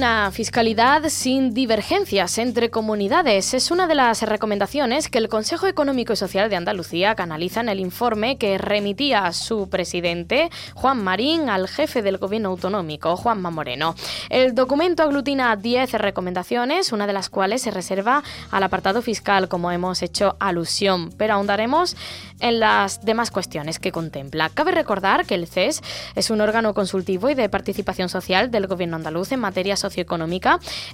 Una fiscalidad sin divergencias entre comunidades es una de las recomendaciones que el Consejo Económico y Social de Andalucía canaliza en el informe que remitía su presidente, Juan Marín, al jefe del gobierno autonómico, Juanma Moreno. El documento aglutina 10 recomendaciones, una de las cuales se reserva al apartado fiscal, como hemos hecho alusión, pero ahondaremos en las demás cuestiones que contempla. Cabe recordar que el CES es un órgano consultivo y de participación social del gobierno andaluz en materia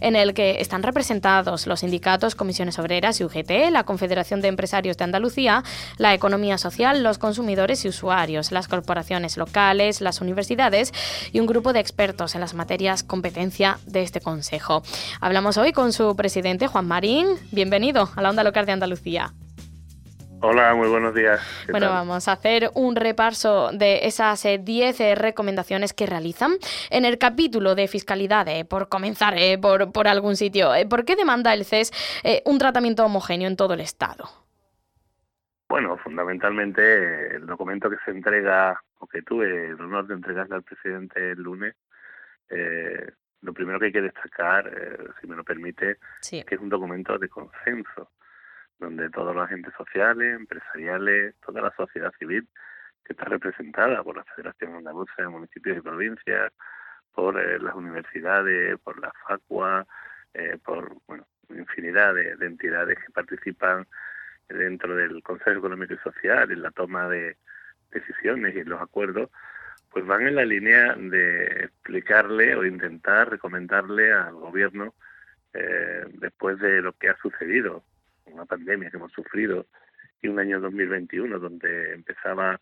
en el que están representados los sindicatos, comisiones obreras y UGT, la Confederación de Empresarios de Andalucía, la economía social, los consumidores y usuarios, las corporaciones locales, las universidades y un grupo de expertos en las materias competencia de este Consejo. Hablamos hoy con su presidente, Juan Marín. Bienvenido a la Onda Local de Andalucía. Hola, muy buenos días. Bueno, vamos a hacer un repaso de esas 10 eh, eh, recomendaciones que realizan. En el capítulo de fiscalidad, eh, por comenzar por, por, algún sitio, ¿por qué demanda el CES un tratamiento homogéneo en todo el Estado? Bueno, fundamentalmente el documento que se entrega, o que tuve el honor de entregarle al presidente el lunes, lo primero que hay que destacar, si me lo permite, es que es un documento de consenso donde todos los agentes sociales, empresariales, toda la sociedad civil que está representada por la Federación Andaluza de Municipios y Provincias, por eh, las universidades, por la FACUA, eh, por infinidad de, entidades que participan dentro del Consejo Económico y Social en la toma de decisiones y en los acuerdos, pues van en la línea de explicarle o intentar recomendarle al gobierno eh, después de lo que ha sucedido una pandemia que hemos sufrido y un año 2021 donde empezaba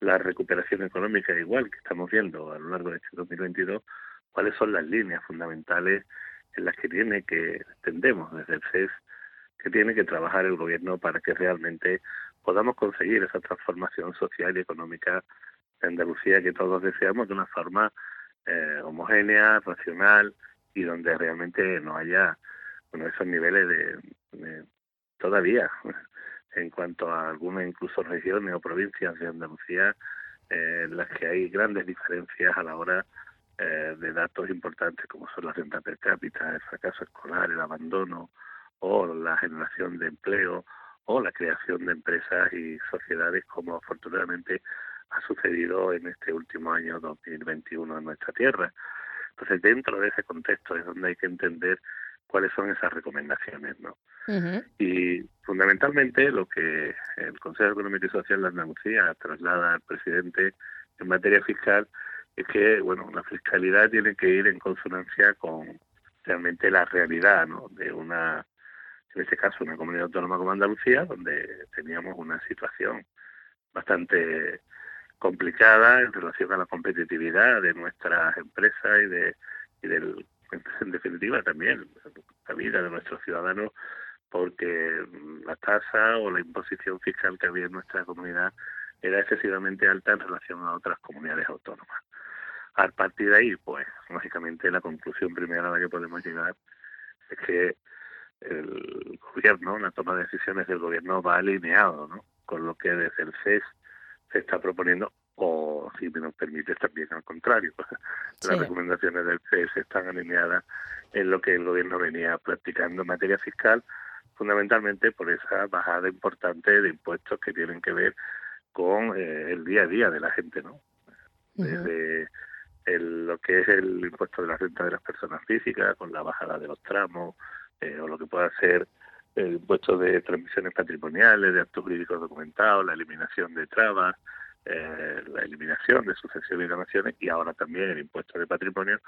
la recuperación económica igual que estamos viendo a lo largo de este 2022, cuáles son las líneas fundamentales en las que tiene que, entendemos desde el CES, que tiene que trabajar el gobierno para que realmente podamos conseguir esa transformación social y económica de Andalucía que todos deseamos de una forma eh, homogénea, racional y donde realmente no haya bueno, esos niveles de, todavía en cuanto a algunas incluso regiones o provincias de Andalucía eh, en las que hay grandes diferencias a la hora eh, de datos importantes como son la renta per cápita, el fracaso escolar, el abandono o la generación de empleo o la creación de empresas y sociedades como afortunadamente ha sucedido en este último año 2021 en nuestra tierra. Entonces, dentro de ese contexto es donde hay que entender cuáles son esas recomendaciones, ¿no? Y fundamentalmente lo que el Consejo Económico y Social de Andalucía traslada al presidente en materia fiscal es que, bueno, la fiscalidad tiene que ir en consonancia con realmente la realidad, ¿no? De una, en este caso, una comunidad autónoma como Andalucía, donde teníamos una situación bastante complicada en relación a la competitividad de nuestras empresas y de y del en definitiva también la vida de nuestros ciudadanos porque la tasa o la imposición fiscal que había en nuestra comunidad era excesivamente alta en relación a otras comunidades autónomas. A partir de ahí, pues, lógicamente la conclusión primera a la que podemos llegar es que el gobierno, la toma de decisiones del gobierno va alineado, ¿no? Con lo que desde el CES se está proponiendo o si me nos permite también al contrario. Las recomendaciones del CES están alineadas en lo que el gobierno venía practicando en materia fiscal, fundamentalmente por esa bajada importante de impuestos que tienen que ver con eh, el día a día de la gente, ¿no? Desde lo que es el impuesto de la renta de las personas físicas, con la bajada de los tramos, eh, o lo que pueda ser el impuesto de transmisiones patrimoniales, de actos jurídicos documentados, la eliminación de trabas, eh, la eliminación de sucesiones y donaciones y ahora también el impuesto de patrimonio,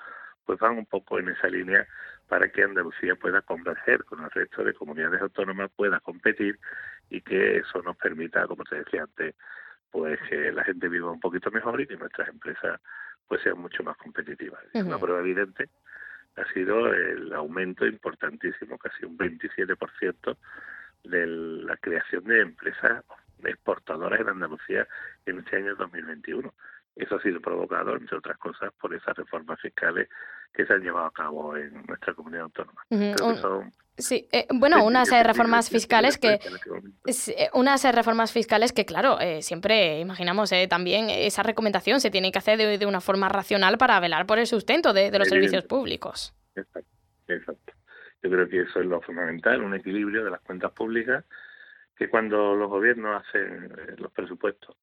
pues van un poco en esa línea para que Andalucía pueda converger con el resto de comunidades autónomas, pueda competir y que eso nos permita, como te decía antes, pues que la gente viva un poquito mejor y que nuestras empresas pues sean mucho más competitivas. Una prueba evidente ha sido el aumento importantísimo, casi un 27% de la creación de empresas exportadoras en Andalucía en este año 2021. Eso ha sido provocado, entre otras cosas, por esas reformas fiscales que se han llevado a cabo en nuestra comunidad autónoma. Sí, eh, bueno, unas reformas fiscales que eh, unas reformas fiscales que claro, eh, siempre imaginamos también esa recomendación se tiene que hacer de, una forma racional para velar por el sustento de, los servicios públicos. Exacto, exacto. Yo creo que eso es lo fundamental, un equilibrio de las cuentas públicas, que cuando los gobiernos hacen los presupuestos,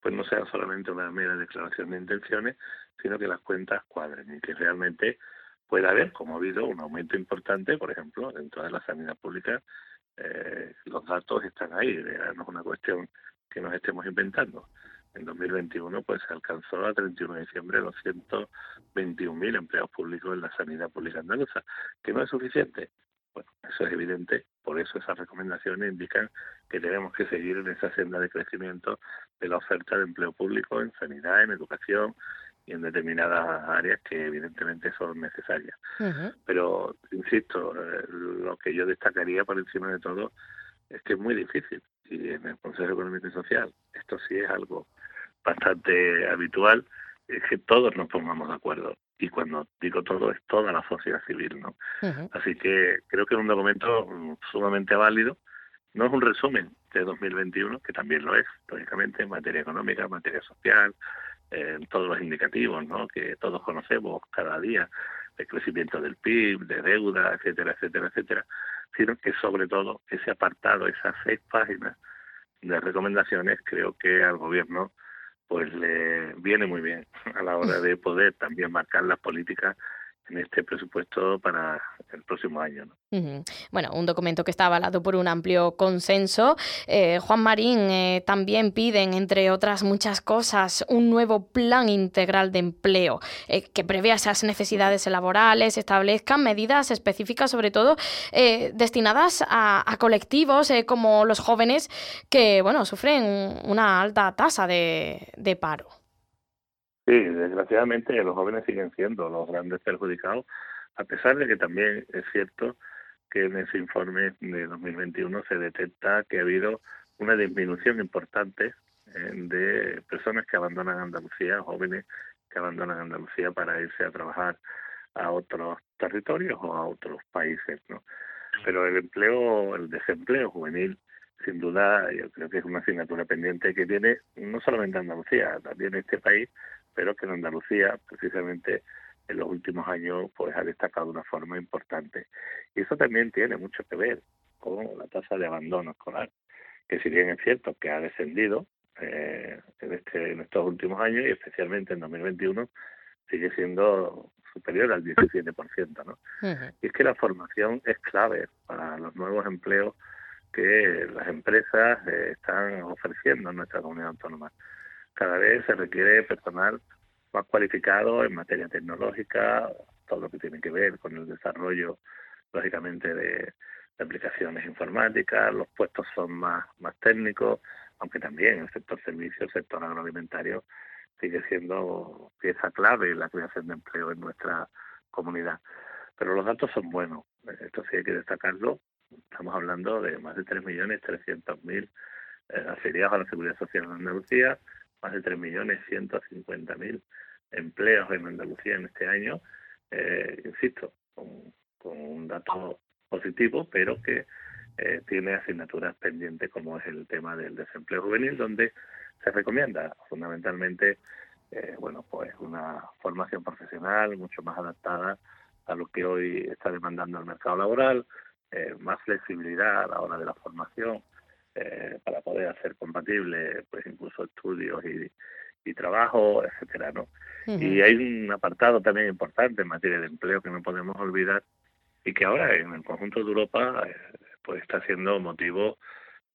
pues no sea solamente una mera declaración de intenciones, sino que las cuentas cuadren y que realmente puede haber, como ha habido, un aumento importante, por ejemplo, dentro de la sanidad pública, eh, los datos están ahí, no es una cuestión que nos estemos inventando. En 2021 pues se alcanzó a 31 de diciembre 221.000 empleados públicos en la sanidad pública andaluza, que no es suficiente. Bueno, eso es evidente, por eso esas recomendaciones indican que tenemos que seguir en esa senda de crecimiento de la oferta de empleo público en sanidad, en educación, y en determinadas áreas que evidentemente son necesarias. Pero, insisto, eh, lo que yo destacaría por encima de todo es que es muy difícil. Y en el Consejo Económico y Social esto sí es algo bastante habitual, es que todos nos pongamos de acuerdo. Y cuando digo todo, es toda la sociedad civil, ¿no? Así que creo que es un documento mm, sumamente válido. No es un resumen de 2021, que también lo es, lógicamente, en materia económica, en materia social, en todos los indicativos ¿no? que todos conocemos cada día, de crecimiento del PIB, de deuda, etcétera, etcétera, etcétera, sino que sobre todo ese apartado, esas seis páginas de recomendaciones, creo que al gobierno pues le viene muy bien a la hora de poder también marcar las políticas en este presupuesto para el próximo año. Bueno, un documento que está avalado por un amplio consenso. Eh, Juan Marín eh, también piden, entre otras muchas cosas, un nuevo plan integral de empleo eh, que prevea esas necesidades laborales, establezcan medidas específicas, sobre todo destinadas a, colectivos como los jóvenes que, bueno, sufren una alta tasa de paro. Sí, desgraciadamente los jóvenes siguen siendo los grandes perjudicados, a pesar de que también es cierto que en ese informe de 2021 se detecta que ha habido una disminución importante eh, de personas que abandonan Andalucía, jóvenes que abandonan Andalucía para irse a trabajar a otros territorios o a otros países, ¿no? Pero el empleo, el desempleo juvenil, sin duda, yo creo que es una asignatura pendiente que tiene no solamente Andalucía, también este país, pero que en Andalucía, precisamente en los últimos años, pues ha destacado de una forma importante. Y eso también tiene mucho que ver con la tasa de abandono escolar, que si bien es cierto que ha descendido eh, en, este, en estos últimos años y especialmente en 2021, sigue siendo superior al 17%. ¿no? Y es que la formación es clave para los nuevos empleos que las empresas eh, están ofreciendo en nuestra comunidad autónoma cada vez se requiere personal más cualificado en materia tecnológica, todo lo que tiene que ver con el desarrollo, lógicamente, de, aplicaciones informáticas, los puestos son más, más técnicos, aunque también el sector servicios, el sector agroalimentario, sigue siendo pieza clave en la creación de empleo en nuestra comunidad. Pero los datos son buenos, esto sí hay que destacarlo. Estamos hablando de más de 3.300.000 eh, afiliados a la Seguridad Social en Andalucía, más de 3.150.000 empleos en Andalucía en este año, eh, insisto, con, un dato positivo, pero que eh, tiene asignaturas pendientes como es el tema del desempleo juvenil, donde se recomienda fundamentalmente eh, bueno pues una formación profesional mucho más adaptada a lo que hoy está demandando el mercado laboral, más flexibilidad a la hora de la formación, eh, para poder hacer compatible pues incluso estudios y, y trabajo, etcétera, ¿no? Y hay un apartado también importante en materia de empleo que no podemos olvidar y que ahora en el conjunto de Europa eh, pues está siendo motivo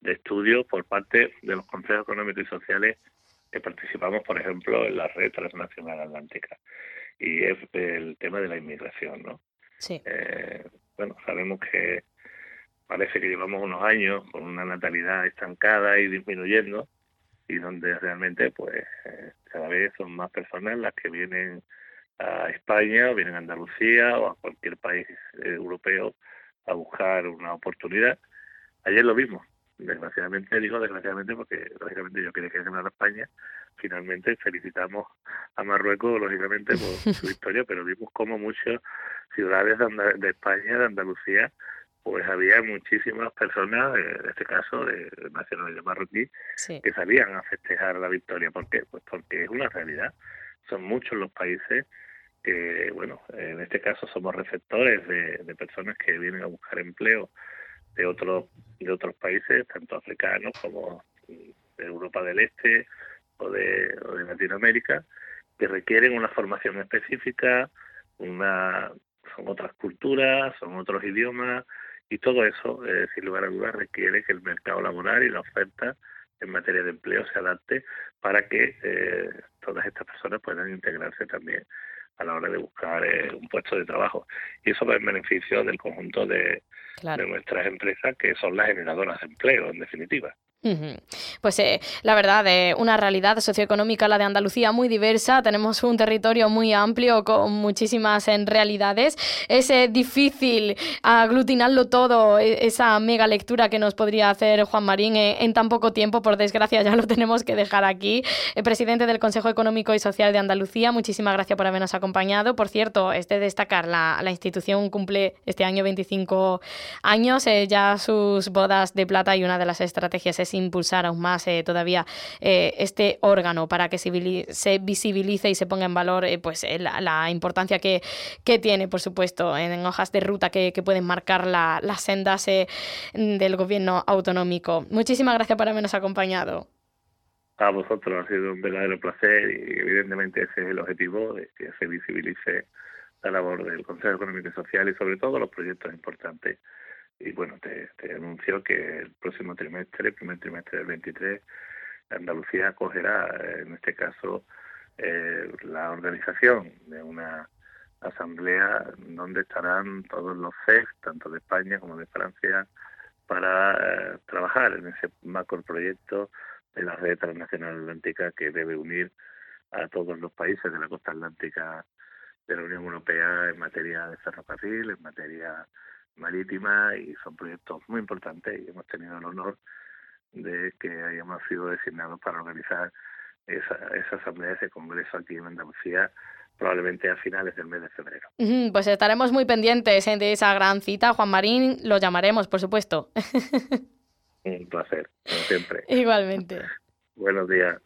de estudio por parte de los consejos económicos y sociales que participamos, por ejemplo, en la red transnacional atlántica y es el tema de la inmigración, ¿no? Sí. Eh, bueno, sabemos que parece que llevamos unos años con una natalidad estancada y disminuyendo y donde realmente pues eh, cada vez son más personas las que vienen a España o vienen a Andalucía o a cualquier país eh, europeo a buscar una oportunidad. Ayer lo mismo, desgraciadamente digo desgraciadamente porque lógicamente yo quería que ganara España, finalmente felicitamos a Marruecos, lógicamente, por su historia, pero vimos como muchas ciudades de, España, de Andalucía, pues había muchísimas personas, en este caso de nacionalidad marroquí, que salían a festejar la victoria. ¿Por qué? Pues porque es una realidad. Son muchos los países que, bueno, en este caso somos receptores de, de personas que vienen a buscar empleo de otros de otros países, tanto africanos como de Europa del Este o de, o de Latinoamérica, que requieren una formación específica, una son otras culturas, son otros idiomas y todo eso, eh, sin lugar a dudas, requiere que el mercado laboral y la oferta en materia de empleo se adapte para que eh, todas estas personas puedan integrarse también a la hora de buscar eh, un puesto de trabajo. Y eso va en beneficio del conjunto de, de nuestras empresas, que son las generadoras de empleo, en definitiva. Pues eh, la verdad, eh, una realidad socioeconómica, la de Andalucía, muy diversa. Tenemos un territorio muy amplio con muchísimas realidades. Es eh, difícil aglutinarlo todo, e, esa mega lectura que nos podría hacer Juan Marín en tan poco tiempo. Por desgracia, ya lo tenemos que dejar aquí. presidente del Consejo Económico y Social de Andalucía, muchísimas gracias por habernos acompañado. Por cierto, es de destacar, la, la institución cumple este año 25 años, ya sus bodas de plata y una de las estrategias es impulsar aún más eh, todavía eh, este órgano para que se visibilice y se ponga en valor eh, pues la, importancia que, que, tiene, por supuesto, en, hojas de ruta que, pueden marcar las sendas del gobierno autonómico. Muchísimas gracias por habernos acompañado. A vosotros ha sido un verdadero placer y evidentemente ese es el objetivo, que se visibilice la labor del Consejo Económico y Social y sobre todo los proyectos importantes y bueno, te, anuncio que el próximo trimestre, primer trimestre del 23, Andalucía acogerá, en este caso, eh, la organización de una asamblea donde estarán todos los CEF, tanto de España como de Francia, para eh, trabajar en ese macro proyecto de la red transnacional atlántica que debe unir a todos los países de la costa atlántica de la Unión Europea en materia de ferrocarril, en materia marítima y son proyectos muy importantes y hemos tenido el honor de que hayamos sido designados para organizar esa, esa asamblea, ese congreso aquí en Andalucía probablemente a finales del mes de febrero. Pues estaremos muy pendientes ¿eh? de esa gran cita. Juan Marín, lo llamaremos, por supuesto. Un placer, como siempre. Igualmente. Buenos días.